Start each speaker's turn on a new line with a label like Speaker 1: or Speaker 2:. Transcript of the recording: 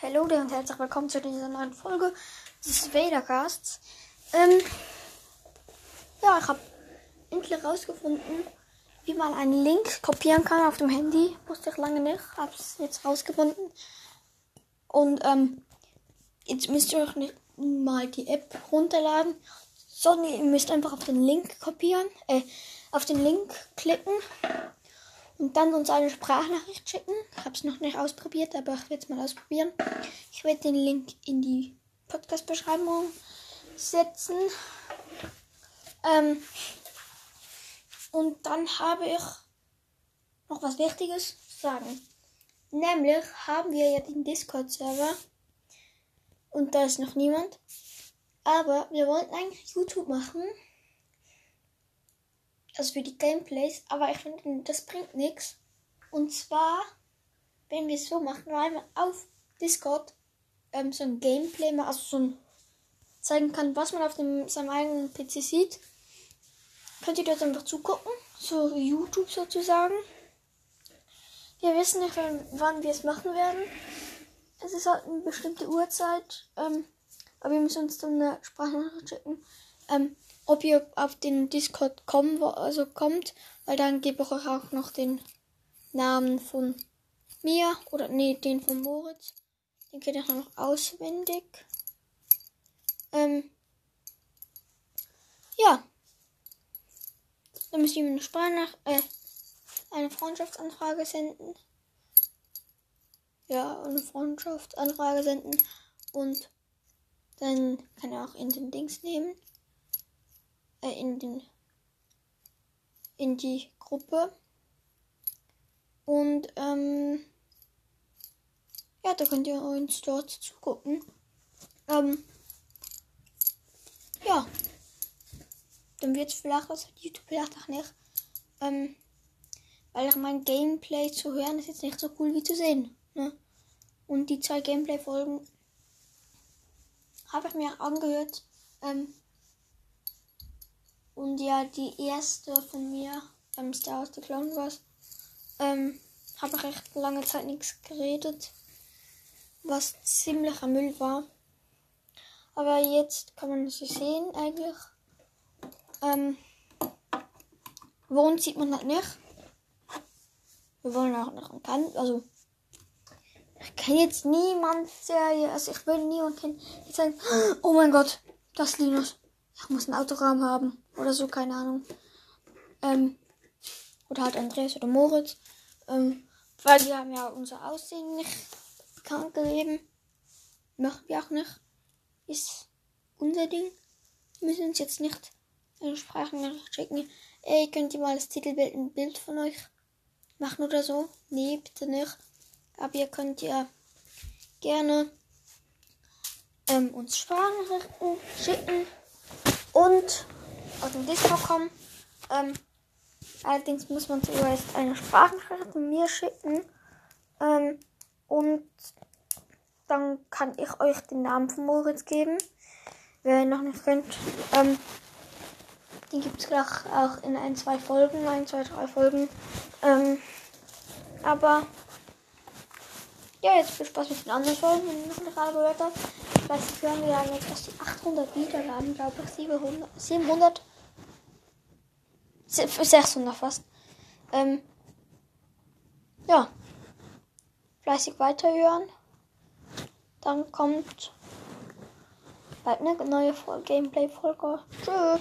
Speaker 1: Hallo und herzlich willkommen zu dieser neuen Folge des Vadercasts. Ähm, ja, ich habe endlich rausgefunden, wie man einen Link kopieren kann auf dem Handy. Wusste ich lange nicht, habe es jetzt rausgefunden. Und ähm, jetzt müsst ihr euch nicht mal die App runterladen, sondern ihr müsst einfach auf den Link kopieren, äh, auf den Link klicken und dann uns eine Sprachnachricht schicken. Ich habe es noch nicht ausprobiert, aber ich werde es mal ausprobieren. Ich werde den Link in die Podcast-Beschreibung setzen. Ähm, und dann habe ich noch was Wichtiges zu sagen. Nämlich haben wir ja den Discord-Server und da ist noch niemand. Aber wir wollten eigentlich YouTube machen also für die Gameplays, aber ich finde, das bringt nichts. Und zwar, wenn wir es so machen, weil man auf Discord ähm, so ein Gameplay, also so ein zeigen kann, was man auf dem, seinem eigenen PC sieht, könnt ihr dort einfach zugucken, so YouTube sozusagen. Wir wissen nicht, wann wir es machen werden. Es ist halt eine bestimmte Uhrzeit, ähm, aber wir müssen uns dann eine Sprachnachricht schicken. Ähm, ob ihr auf den Discord kommen, also kommt, weil dann gebe ich euch auch noch den Namen von mir oder nee, den von Moritz. Den kenne ich noch auswendig. Ähm, ja. Dann müsst ihr mir eine Sprachnach äh, eine Freundschaftsanfrage senden. Ja, eine Freundschaftsanfrage senden. Und dann kann er auch in den Dings nehmen äh, in den in die Gruppe. Und ähm, ja, da könnt ihr uns dort zugucken. Ähm, ja. Dann wird es vielleicht was YouTube vielleicht auch nicht. Ähm, weil ich mein Gameplay zu hören ist jetzt nicht so cool wie zu sehen. Ne? Und die zwei Gameplay-Folgen habe ich mir angehört. Ähm, und ja, die erste von mir, ähm, Star Wars The Clone Wars, ähm, habe recht lange Zeit nichts geredet, was ziemlicher Müll war. Aber jetzt kann man sie sehen eigentlich. Ähm, wohnt sieht man halt nicht. Wir wollen auch noch kennen, also ich kenne jetzt niemand, der, also ich will niemand kennen, die sagen, oh mein Gott, das ist Linus. Ich muss einen Autoraum haben. Oder so, keine Ahnung. Ähm, oder halt Andreas oder Moritz. Ähm, weil wir haben ja unser Aussehen nicht bekannt gegeben. Machen wir auch nicht. Ist unser Ding. Wir müssen uns jetzt nicht eine Sprachnachricht schicken. Ey, könnt ihr mal das Titelbild ein Bild von euch machen oder so? Nee, bitte nicht. Aber ihr könnt ja gerne ähm, uns Sprachnachrichten schicken und aus dem Discord kommen. Ähm, allerdings muss man zuerst eine Sprachnachricht von mir schicken. Ähm, und dann kann ich euch den Namen von Moritz geben. Wer ihn noch nicht kennt. Ähm, die gibt es gleich auch in ein, zwei Folgen, ein, zwei, drei Folgen. Ähm, aber ja, jetzt viel Spaß mit den anderen Folgen, wenn ihr noch nicht alle gehört habt. Vielleicht hören wir dann jetzt, dass die 800 Wiedergaben, glaube ich, 700, 700 600 fast. Ähm, ja. Fleißig weiterhören. Dann kommt bald eine neue Gameplay-Folge. Tschüss.